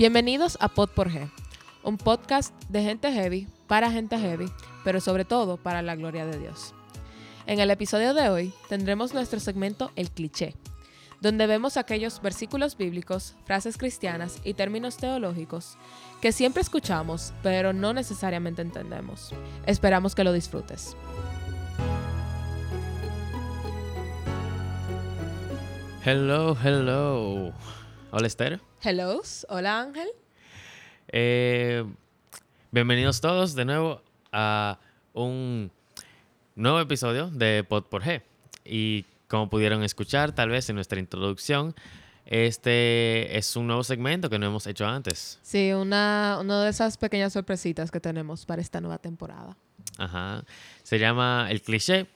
Bienvenidos a Pod por G, un podcast de gente heavy para gente heavy, pero sobre todo para la gloria de Dios. En el episodio de hoy tendremos nuestro segmento El cliché, donde vemos aquellos versículos bíblicos, frases cristianas y términos teológicos que siempre escuchamos, pero no necesariamente entendemos. Esperamos que lo disfrutes. Hello, hello. Hola Esther. Hello, hola Ángel. Eh, bienvenidos todos de nuevo a un nuevo episodio de Pod por G. Y como pudieron escuchar tal vez en nuestra introducción, este es un nuevo segmento que no hemos hecho antes. Sí, una, una de esas pequeñas sorpresitas que tenemos para esta nueva temporada. Ajá. Se llama El Cliché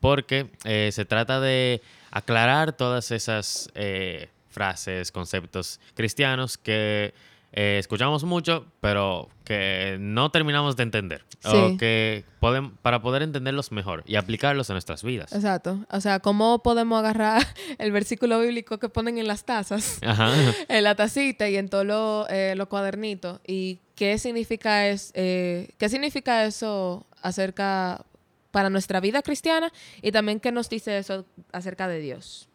porque eh, se trata de aclarar todas esas eh, frases, conceptos cristianos que eh, escuchamos mucho, pero que no terminamos de entender. O que pueden, para poder entenderlos mejor y aplicarlos en nuestras vidas. Exacto. O sea, ¿cómo podemos agarrar el versículo bíblico que ponen en las tazas, en la tacita y en todos los cuadernitos? ¿Y qué significa, es, qué significa eso acerca para nuestra vida cristiana y también qué nos dice eso acerca de Dios.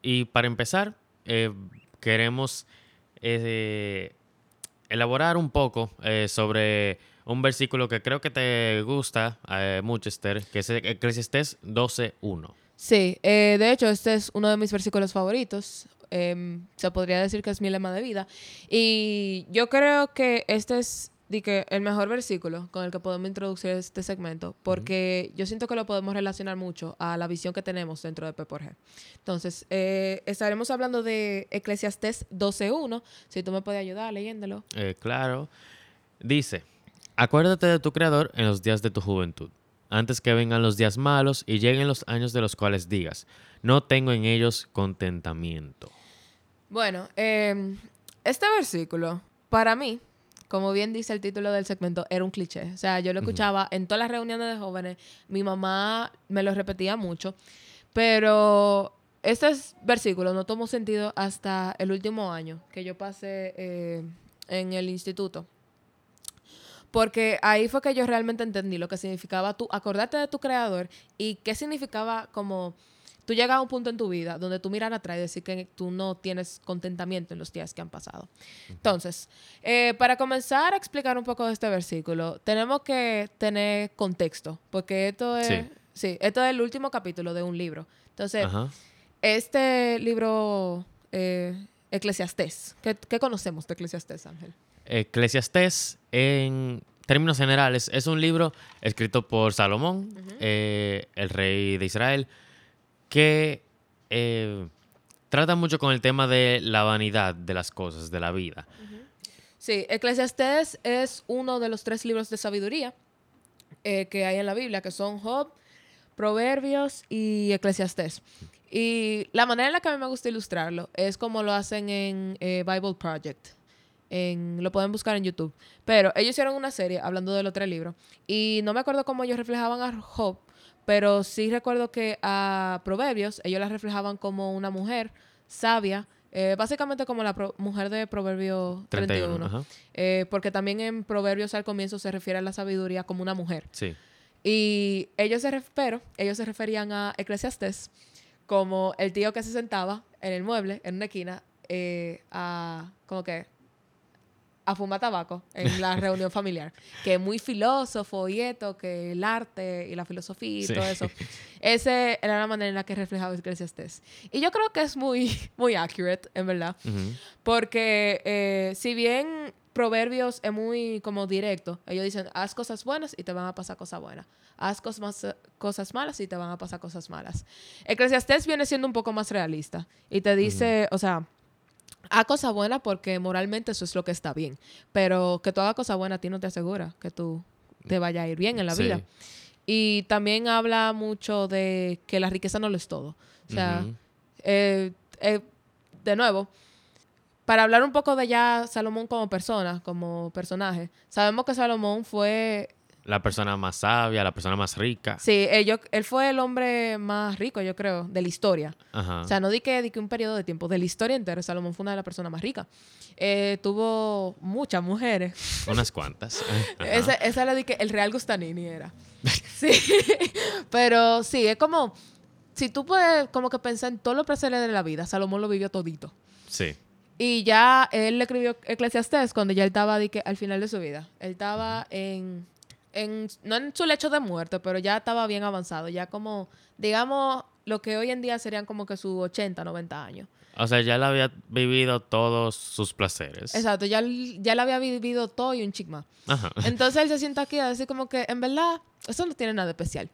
Y para empezar, eh, queremos eh, elaborar un poco eh, sobre un versículo que creo que te gusta mucho, Esther, que es Eclesiastés 12.1. Sí, de hecho este es uno de mis versículos favoritos. Em, se podría decir que es mi lema de vida. Y yo creo que este es di que el mejor versículo con el que podemos introducir este segmento, porque yo siento que lo podemos relacionar mucho a la visión que tenemos dentro de P por G. Entonces, eh, estaremos hablando de Eclesiastés 12.1, si tú me puedes ayudar leyéndolo. Eh, claro. Dice, acuérdate de tu Creador en los días de tu juventud, antes que vengan los días malos y lleguen los años de los cuales digas, no tengo en ellos contentamiento. Bueno, em, este versículo, para mí, como bien dice el título del segmento, era un cliché. O sea, yo lo escuchaba en todas las reuniones de jóvenes, mi mamá me lo repetía mucho, pero este versículo no tomó sentido hasta el último año que yo pasé eh, en el instituto. Porque ahí fue que yo realmente entendí lo que significaba tú acordarte de tu creador y qué significaba como tú llegas a un punto en tu vida donde tú miras atrás y decir que tú no tienes contentamiento en los días que han pasado. Entonces, eh, para comenzar a explicar un poco de este versículo, tenemos que tener contexto, porque esto es, sí. esto es el último capítulo de un libro. Entonces, este libro, eh, Eclesiastés, ¿qué, conocemos de Eclesiastés, Ángel? Eclesiastés, en términos generales, es un libro escrito por Salomón, eh, el rey de Israel, que eh, trata mucho con el tema de la vanidad de las cosas, de la vida. Sí, Eclesiastés es uno de los tres libros de sabiduría eh, que hay en la Biblia, que son Job, Proverbios y Eclesiastés. Y la manera en la que a mí me gusta ilustrarlo es como lo hacen en eh, Bible Project. En, lo pueden buscar en YouTube. Pero ellos hicieron una serie hablando del otro libro. Y no me acuerdo cómo ellos reflejaban a Job, pero sí recuerdo que a Proverbios ellos la reflejaban como una mujer sabia, eh, básicamente como la mujer de Proverbio 31. Eh, porque también en Proverbios al comienzo se refiere a la sabiduría como una mujer. Sí. Y ellos se, pero ellos se referían a Eclesiastés como el tío que se sentaba en el mueble, en una esquina, eh, a como que a fumar tabaco en la reunión familiar, que es muy filósofo y esto, que el arte y la filosofía y todo eso. Esa era la manera en la que reflejaba Eclesiastes. Y yo creo que es muy, muy accurate, en verdad, porque eh, si bien Proverbios es muy como directo, ellos dicen, haz cosas buenas y te van a pasar cosas buenas. Haz cosas, cosas malas y te van a pasar cosas malas. Eclesiastes viene siendo un poco más realista y te dice, o sea, haz cosa buena porque moralmente eso es lo que está bien. Pero que toda cosa buena a ti no te asegura que tú te vaya a ir bien en la vida. Y también habla mucho de que la riqueza no lo es todo. O sea, eh, eh, de nuevo, para hablar un poco de ya Salomón como persona, como personaje, sabemos que Salomón fue la persona más sabia, la persona más rica. Sí, él, yo- él fue el hombre más rico, yo creo, de la historia. Ajá. O sea, no di que, di que un periodo de tiempo, de la historia entera, Salomón fue una de las personas más ricas. Eh, tuvo muchas mujeres. Unas cuantas. Ese, esa era de que el Real Gustanini era. Sí. Pero sí, es como, si tú puedes como que pensar en todos los placeres de la vida, Salomón lo vivió todito. Sí. Y ya él le escribió Eclesiastés cuando ya él estaba de que, al final de su vida. Él estaba en, en, no en su lecho de muerte, pero ya estaba bien avanzado. Ya como, digamos, lo que hoy en día serían como que sus 80, 90 años. O sea, ya él había vivido todos sus placeres. Exacto, ya, ya él había vivido todo y un chic más. Ajá. Entonces él se sienta aquí a decir como que, en verdad, eso no tiene nada de especial.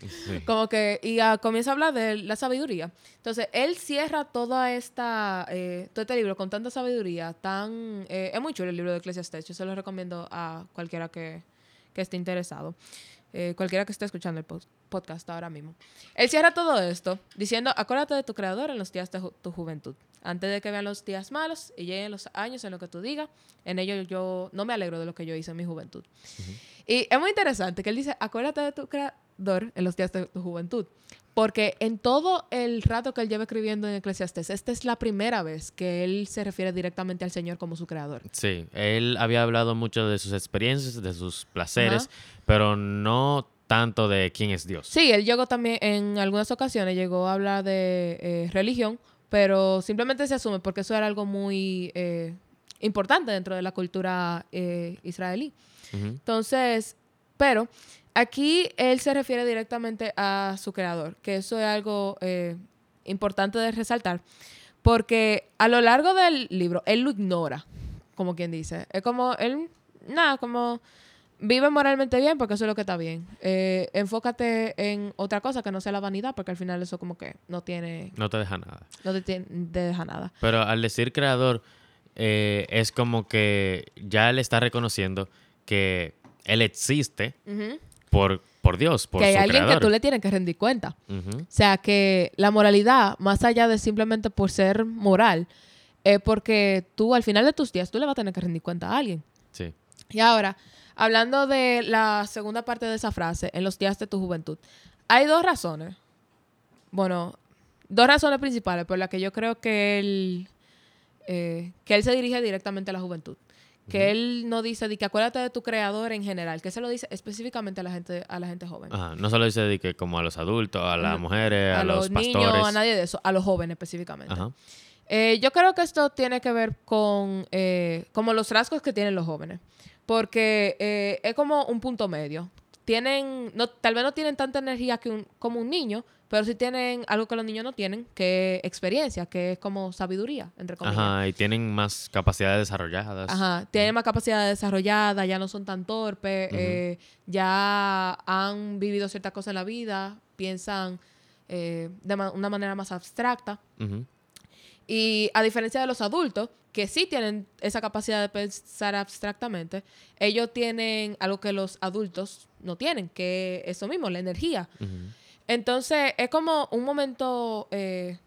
Sí. Como que, y ah, comienza a hablar de la sabiduría. Entonces, él cierra toda esta, eh, todo este libro con tanta sabiduría, tan... eh, es muy chulo el libro de Eclesiastes, yo se lo recomiendo a cualquiera que, que esté interesado, eh, cualquiera que esté escuchando el pod- podcast ahora mismo. Él cierra todo esto diciendo, acuérdate de tu creador en los días de ju- tu juventud, antes de que vean los días malos y lleguen los años en lo que tú digas, en ello yo no me alegro de lo que yo hice en mi juventud. Y es muy interesante que él dice, acuérdate de tu creador en los días de tu juventud. Porque en todo el rato que él lleva escribiendo en Eclesiastes, esta es la primera vez que él se refiere directamente al Señor como su creador. Sí, él había hablado mucho de sus experiencias, de sus placeres, Ajá. pero no tanto de quién es Dios. Sí, él llegó también, en algunas ocasiones llegó a hablar de eh, religión, pero simplemente se asume porque eso era algo muy eh, importante dentro de la cultura eh, israelí. Entonces, pero aquí él se refiere directamente a su creador, que eso es algo eh, importante de resaltar, porque a lo largo del libro él lo ignora, como quien dice. Es como él, nada, como vive moralmente bien porque eso es lo que está bien. Eh, enfócate en otra cosa que no sea la vanidad, porque al final eso como que no tiene, No te deja nada. no te, deja nada. Pero al decir creador, eh, es como que ya él está reconociendo que él existe Ujú. Por, por Dios, por Que hay su alguien creador. que tú le tienes que rendir cuenta. O sea, que la moralidad, más allá de simplemente por ser moral, es porque tú al final de tus días tú le vas a tener que rendir cuenta a alguien. Sí. Y ahora, hablando de la segunda parte de esa frase, en los días de tu juventud, hay dos razones. Bueno, dos razones principales por las que yo creo que él, eh, que él se dirige directamente a la juventud. Que él no dice de que acuérdate de tu creador en general, que se lo dice específicamente a la gente, a la gente joven. Ajá. No solo dice de que como a los adultos, a las Ujú. mujeres, a, a los, los pastores. niños, a nadie de eso, a los jóvenes específicamente. Ajá. Eh, yo creo que esto tiene que ver con eh, como los rasgos que tienen los jóvenes. Porque eh, es como un punto medio. Tienen, no, tal vez no tienen tanta energía que un- como un niño, pero sí tienen algo que los niños no tienen, que es experiencia, que es como sabiduría, entre comillas. Ajá, y tienen más capacidades desarrolladas. Ajá, tienen más capacidad desarrollada, ya no son tan torpes, eh, ya han vivido ciertas cosas en la vida, piensan eh, de ma- una manera más abstracta. Ujú. Y a diferencia de los adultos, que sí tienen esa capacidad de pensar abstractamente, ellos tienen algo que los adultos no tienen, que es eso mismo, la energía. Entonces, es como un momento, eh,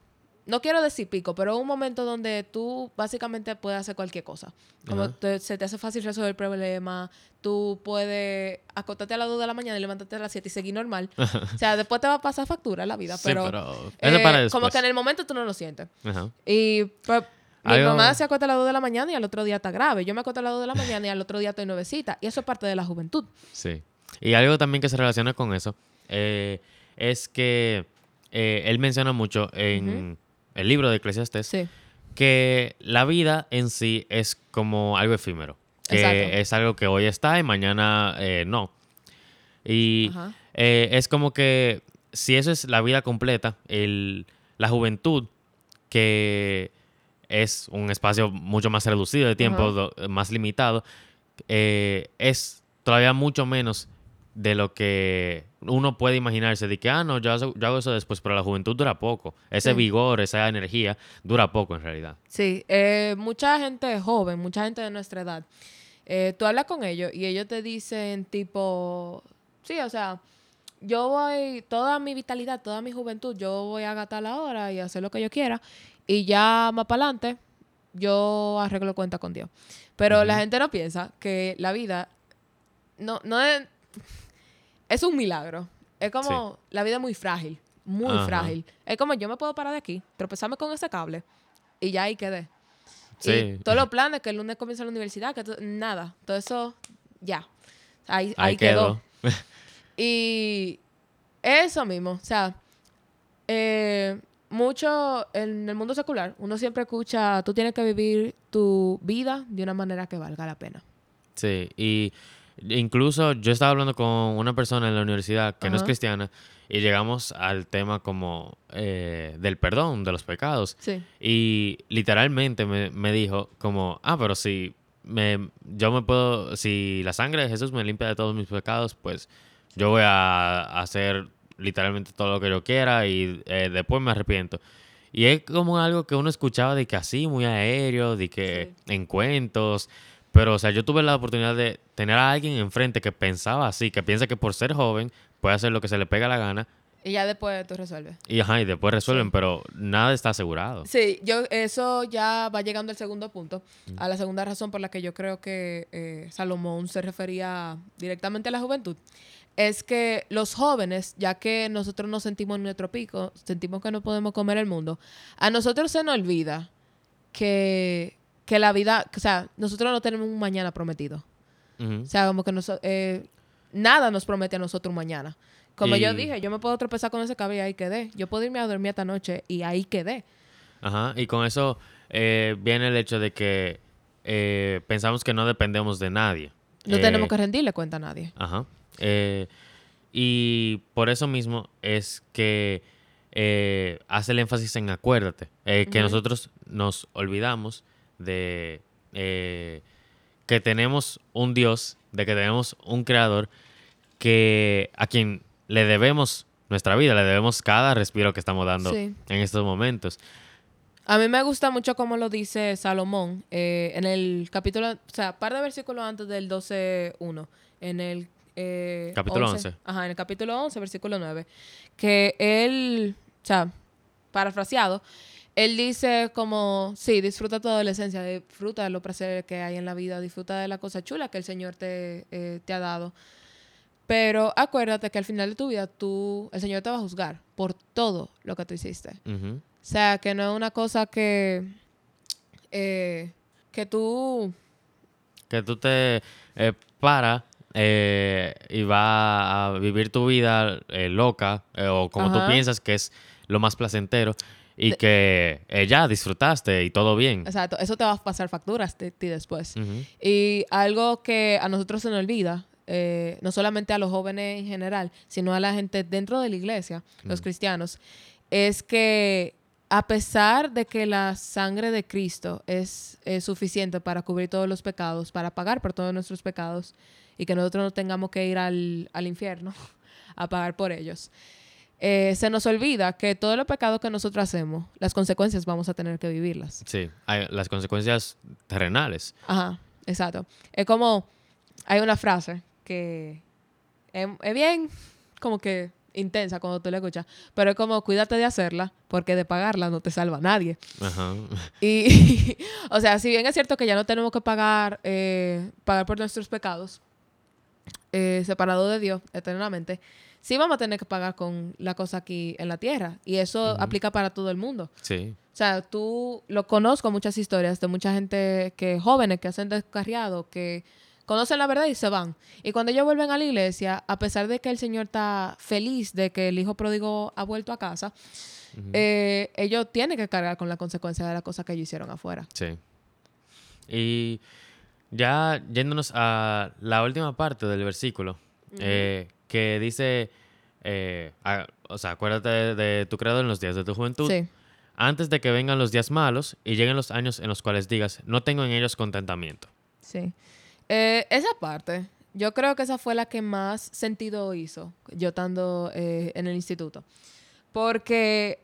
no quiero decir pico, pero un momento donde tú básicamente puedes hacer cualquier cosa. Como te- se te hace fácil resolver el problema, tú puedes acostarte a las 2 de la mañana y levantarte a las 7 y seguir normal. o sea, después te va a pasar factura la vida, Sí, pero, eh, para como que en el momento tú no lo sientes. Ajá. Y pues, mi Algo- mamá se acuesta a las 2 de la mañana y al otro día está grave. Yo me acuesto a las 2 de la mañana y al otro día estoy nuevecita. Y eso es parte de la juventud. Sí. Y algo también que se relaciona con eso eh, es que eh, él menciona mucho en el libro de Eclesiastes Sí. que la vida en sí es como algo efímero. Que Exacto. es algo que hoy está y mañana eh, no. Y eh, es como que si eso es la vida completa, el, la juventud, que es un espacio mucho más reducido de tiempo, do- más limitado, eh, es todavía mucho menos de lo que uno puede imaginarse de que, ah, no, yo hago, yo hago eso después, pero la juventud dura poco. Ese Sí. vigor, esa energía, dura poco en realidad. Sí. eh, mucha gente joven, mucha gente de nuestra edad, eh, tú hablas con ellos y ellos te dicen tipo, sí, o sea, yo voy, toda mi vitalidad, toda mi juventud, yo voy a gastar la hora y hacer lo que yo quiera. Y ya más para adelante, yo arreglo cuenta con Dios. Pero la gente no piensa que la vida no, no es, es un milagro. Es como la vida es muy frágil, muy Ajá. frágil. Es como yo me puedo parar de aquí, tropezarme con ese cable y ya ahí quedé. Sí. Y todos los planes que el lunes comienza la universidad, que nada, todo eso ya. Ahí, ahí, Ahí quedó. quedó. Y eso mismo, o sea, eh, mucho en el mundo secular, uno siempre escucha, tú tienes que vivir tu vida de una manera que valga la pena. Sí, y incluso yo estaba hablando con una persona en la universidad que no es cristiana y llegamos al tema como eh, del perdón, de los pecados. Sí. Y literalmente me, me dijo como, ah, pero si me, yo me puedo, si la sangre de Jesús me limpia de todos mis pecados, pues yo voy a hacer literalmente todo lo que yo quiera y eh, después me arrepiento. Y es como algo que uno escuchaba de que así, muy aéreo, de que en cuentos. Pero, o sea, yo tuve la oportunidad de tener a alguien enfrente que pensaba así, que piensa que por ser joven puede hacer lo que se le pega la gana Y ya después tú resuelves. y, ajá, y después resuelven, Sí. pero nada está asegurado. Sí, yo eso ya va llegando al segundo punto, a la segunda razón por la que yo creo que eh, Salomón se refería directamente a la juventud, es que los jóvenes, ya que nosotros nos sentimos en nuestro pico, sentimos que no podemos comer el mundo, a nosotros se nos olvida que, que la vida, o sea, nosotros no tenemos un mañana prometido. O sea, como que noso- eh, nada nos promete a nosotros un mañana. Como yo dije, yo me puedo tropezar con ese cabello y ahí quedé. Yo puedo irme a dormir esta noche y ahí quedé. Ajá, y con eso eh, viene el hecho de que eh, pensamos que no dependemos de nadie. No tenemos que rendirle cuenta a nadie. Ajá. Y por eso mismo es que hace el énfasis en acuérdate, que nosotros nos olvidamos de eh, que tenemos un Dios, de que tenemos un creador que a quien le debemos nuestra vida, le debemos cada respiro que estamos dando Sí. en estos momentos. A mí me gusta mucho como lo dice Salomón eh, en el capítulo, o sea, par de versículos antes del 12.1, en el... eh, Capítulo 11. Ajá, en el capítulo 11, versículo 9, que él, o sea, parafraseado, él dice como, sí, disfruta tu adolescencia, disfruta de los placeres que hay en la vida, disfruta de la cosa chula que el Señor te, eh, te ha dado. Pero acuérdate que al final de tu vida, tú, el Señor te va a juzgar por todo lo que tú hiciste. O sea, que no es una cosa que, eh, que tú, que tú te eh, para eh, y va a vivir tu vida eh, loca eh, o como Ajá. tú piensas que es lo más placentero y que eh, ya disfrutaste y todo bien. exacto, eso te va a pasar facturas de ti después. Y algo que a nosotros se nos olvida, eh, no solamente a los jóvenes en general, sino a la gente dentro de la iglesia, los cristianos, es que a pesar de que la sangre de Cristo es, es suficiente para cubrir todos los pecados, para pagar por todos nuestros pecados, y que nosotros no tengamos que ir al, al infierno a pagar por ellos, eh, se nos olvida que todos los pecados que nosotros hacemos, las consecuencias vamos a tener que vivirlas. Sí, hay las consecuencias terrenales. Ajá, exacto. Es como, hay una frase que es, es bien como que intensa cuando tú la escuchas, pero es como cuídate de hacerla porque de pagarla no te salva nadie. Ajá. Y, o sea, si bien es cierto que ya no tenemos que pagar, eh, pagar por nuestros pecados, eh, separado de Dios eternamente, sí vamos a tener que pagar con la cosa aquí en la tierra. Y eso aplica para todo el mundo. Sí. O sea, tú lo conozco muchas historias de mucha gente que jóvenes que hacen descarriado, que conocen la verdad y se van. Y cuando ellos vuelven a la iglesia, a pesar de que el Señor está feliz de que el hijo pródigo ha vuelto a casa, eh, ellos tienen que cargar con la consecuencia de la cosa que ellos hicieron afuera. Sí. Y ya yéndonos a la última parte del versículo, eh, que dice, eh, a- o sea, acuérdate de, de tu creador en los días de tu juventud, Sí, antes de que vengan los días malos y lleguen los años en los cuales digas, no tengo en ellos contentamiento. sí. Eh, esa parte, yo creo que esa fue la que más sentido hizo, yo estando eh, en el instituto. Porque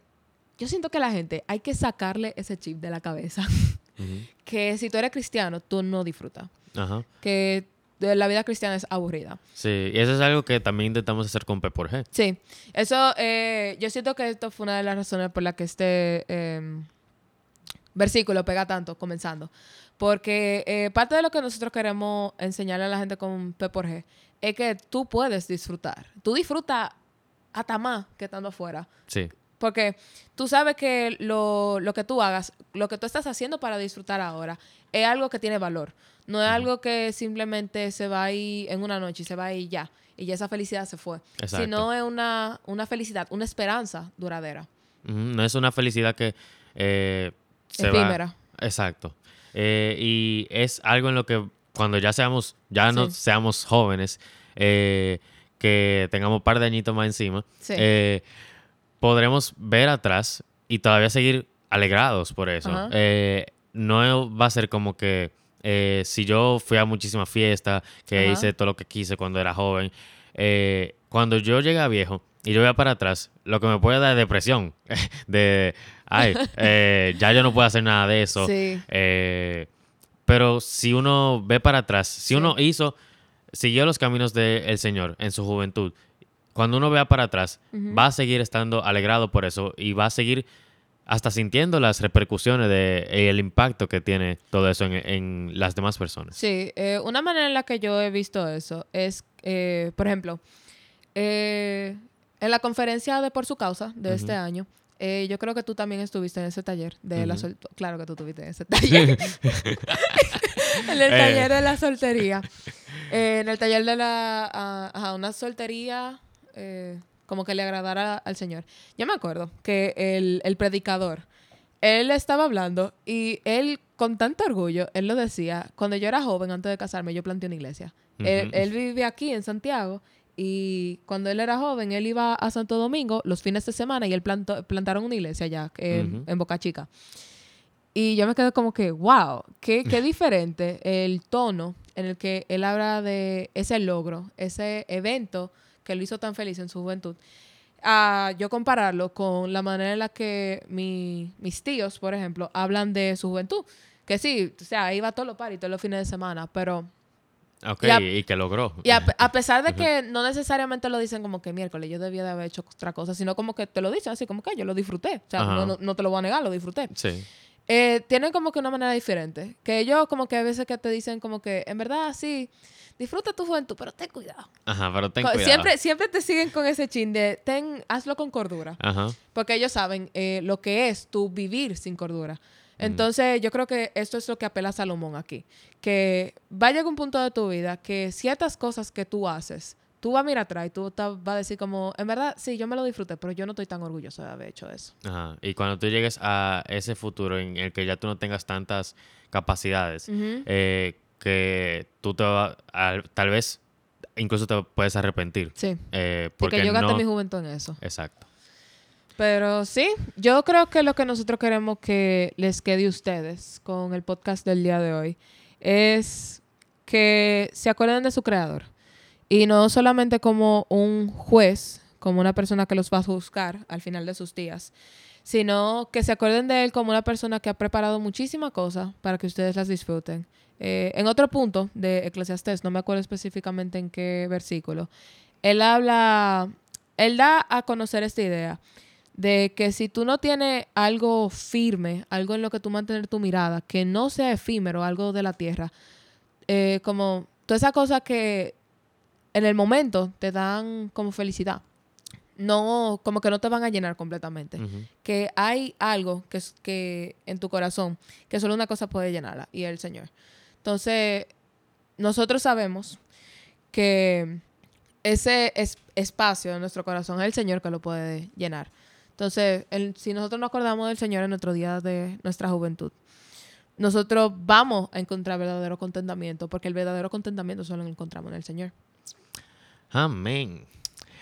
yo siento que la gente hay que sacarle ese chip de la cabeza. Ujú. que si tú eres cristiano, tú no disfrutas. Ajá. Que de la vida cristiana es aburrida. Sí, y eso es algo que también intentamos hacer con P por G. Sí, eso, eh, yo siento que esto fue una de las razones por las que este eh, versículo pega tanto comenzando. Porque eh, parte de lo que nosotros queremos enseñarle a la gente con P por G es que tú puedes disfrutar. Tú disfrutas hasta más que estando afuera. Sí. Porque tú sabes que lo, lo que tú hagas, lo que tú estás haciendo para disfrutar ahora, es algo que tiene valor. No es algo que simplemente se va ahí en una noche y se va ahí ya. Y ya esa felicidad se fue. Exacto. Sino es una, una felicidad, una esperanza duradera. No es una felicidad que eh, se va- Efímera. Exacto. Eh, y es algo en lo que cuando ya seamos, ya no Sí. seamos jóvenes, eh, que tengamos un par de añitos más encima, Sí. Podremos ver atrás y todavía seguir alegrados por eso. Eh, no va a ser como que eh, si yo fui a muchísimas fiestas, que hice todo lo que quise cuando era joven, eh, cuando yo llegue a viejo y yo vea para atrás, lo que me puede dar es depresión. de, ay, ya yo no puedo hacer nada de eso. Sí. Pero si uno ve para atrás, si Sí. uno hizo, siguió los caminos del Señor en su juventud, cuando uno vea para atrás, va a seguir estando alegrado por eso y va a seguir hasta sintiendo las repercusiones de eh, el impacto que tiene todo eso en, en las demás personas. Sí, eh, una manera en la que yo he visto eso es, eh, por ejemplo, eh, en la conferencia de Por su causa de este año, eh, yo creo que tú también estuviste en ese taller de la sol- Claro que tú estuviste en ese taller. en el Eh. taller de la soltería. Eh, en el taller de la... ah, ajá, una soltería eh, como que le agradara al Señor. Yo me acuerdo que el, el predicador, él estaba hablando y él con tanto orgullo, él lo decía, cuando yo era joven, antes de casarme, yo planteé una iglesia. él, él vive aquí en Santiago y cuando él era joven, él iba a Santo Domingo los fines de semana y él plantó, plantaron una iglesia allá en, en Boca Chica. Y yo me quedé como que, wow, qué, qué diferente el tono en el que él habla de ese logro, ese evento que lo hizo tan feliz en su juventud. A yo compararlo con la manera en la que mi- mis tíos, por ejemplo, hablan de su juventud. Que sí, o sea, iba a todos los paris, todos los fines de semana, pero Ok, Y a- y que logró. y a, a pesar de que no necesariamente lo dicen como que miércoles, yo debía de haber hecho otra cosa, sino como que te lo dicen así, como que yo lo disfruté. O sea, no, no- no te lo voy a negar, lo disfruté. Sí. Eh, tienen como que una manera diferente. Que ellos como que a veces que te dicen como que, en verdad, sí, disfruta tu juventud, pero ten cuidado. Ajá, pero ten cuidado. Siempre, siempre te siguen con ese chin de, ten, hazlo con cordura. Ajá. Porque ellos saben eh, lo que es tu vivir sin cordura. Entonces, yo creo que esto es lo que apela a Salomón aquí. Que va a llegar un punto de tu vida que ciertas cosas que tú haces, tú vas a mirar atrás y tú vas a decir como, en verdad, sí, yo me lo disfruté, pero yo no estoy tan orgulloso de haber hecho eso. Ajá. Y cuando tú llegues a ese futuro en el que ya tú no tengas tantas capacidades, eh, que tú te va- al- tal vez incluso te puedes arrepentir. Sí. eh, Porque porque yo gasté no- mi juventud en eso. Exacto. Pero sí, yo creo que lo que nosotros queremos que les quede a ustedes con el podcast del día de hoy es que se acuerden de su creador. Y no solamente como un juez, como una persona que los va a juzgar al final de sus días, sino que se acuerden de él como una persona que ha preparado muchísimas cosas para que ustedes las disfruten. Eh, en otro punto de Eclesiastés, no me acuerdo específicamente en qué versículo, él habla, él da a conocer esta idea de que si tú no tienes algo firme, algo en lo que tú mantener tu mirada, que no sea efímero, algo de la tierra, eh, como toda esa cosa que en el momento te dan como felicidad, no, como que no te van a llenar completamente. Que hay algo que, es- que en tu corazón, que solo una cosa puede llenarla, y es el Señor. Entonces, nosotros sabemos que ese es- espacio en nuestro corazón es el Señor que lo puede llenar. Entonces, el- si nosotros nos acordamos del Señor en nuestro día de nuestra juventud, nosotros vamos a encontrar verdadero contentamiento, porque el verdadero contentamiento solo lo encontramos en el Señor. Amén.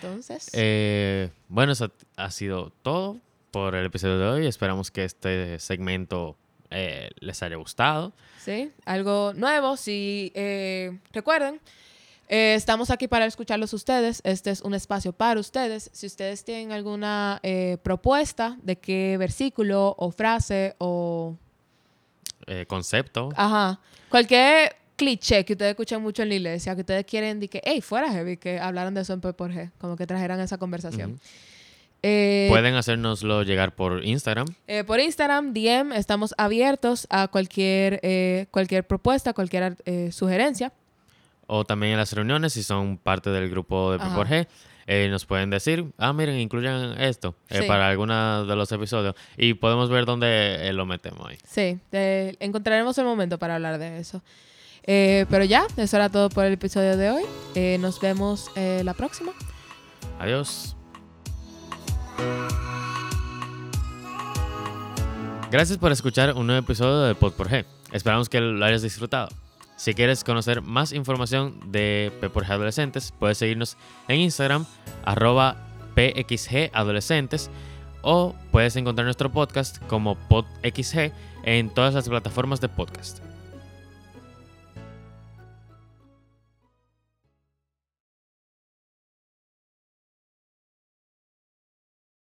Entonces, Eh, bueno, eso ha sido todo por el episodio de hoy. Esperamos que este segmento eh, les haya gustado. ¿sí? Algo nuevo, si eh, recuerden, eh, estamos aquí para escucharlos ustedes. Este es un espacio para ustedes. Si ustedes tienen alguna eh, propuesta de qué versículo o frase o concepto. Ajá. Cualquier cliché que ustedes escuchan mucho en la iglesia, que ustedes quieren de que, hey, fuera heavy, que hablaran de eso en P por G, como que trajeran esa conversación. Eh, Pueden hacérnoslo llegar por Instagram. eh, por Instagram, DM, estamos abiertos a cualquier, eh, cualquier propuesta, cualquier eh, sugerencia. O también en las reuniones, si son parte del grupo de P Ajá. por G, eh, nos pueden decir, ah, miren, incluyan esto eh, Sí. para alguno de los episodios. Y podemos ver dónde eh, lo metemos ahí. Sí, eh, encontraremos el momento para hablar de eso. Eh, pero ya, eso era todo por el episodio de hoy. Nos vemos la próxima. Adiós. Gracias por escuchar un nuevo episodio de Pod por. Esperamos que lo hayas disfrutado. Si quieres conocer más información de P por G Adolescentes, puedes seguirnos en Instagram, arroba PXG Adolescentes, o puedes encontrar nuestro podcast como PodXG en todas las plataformas de podcast.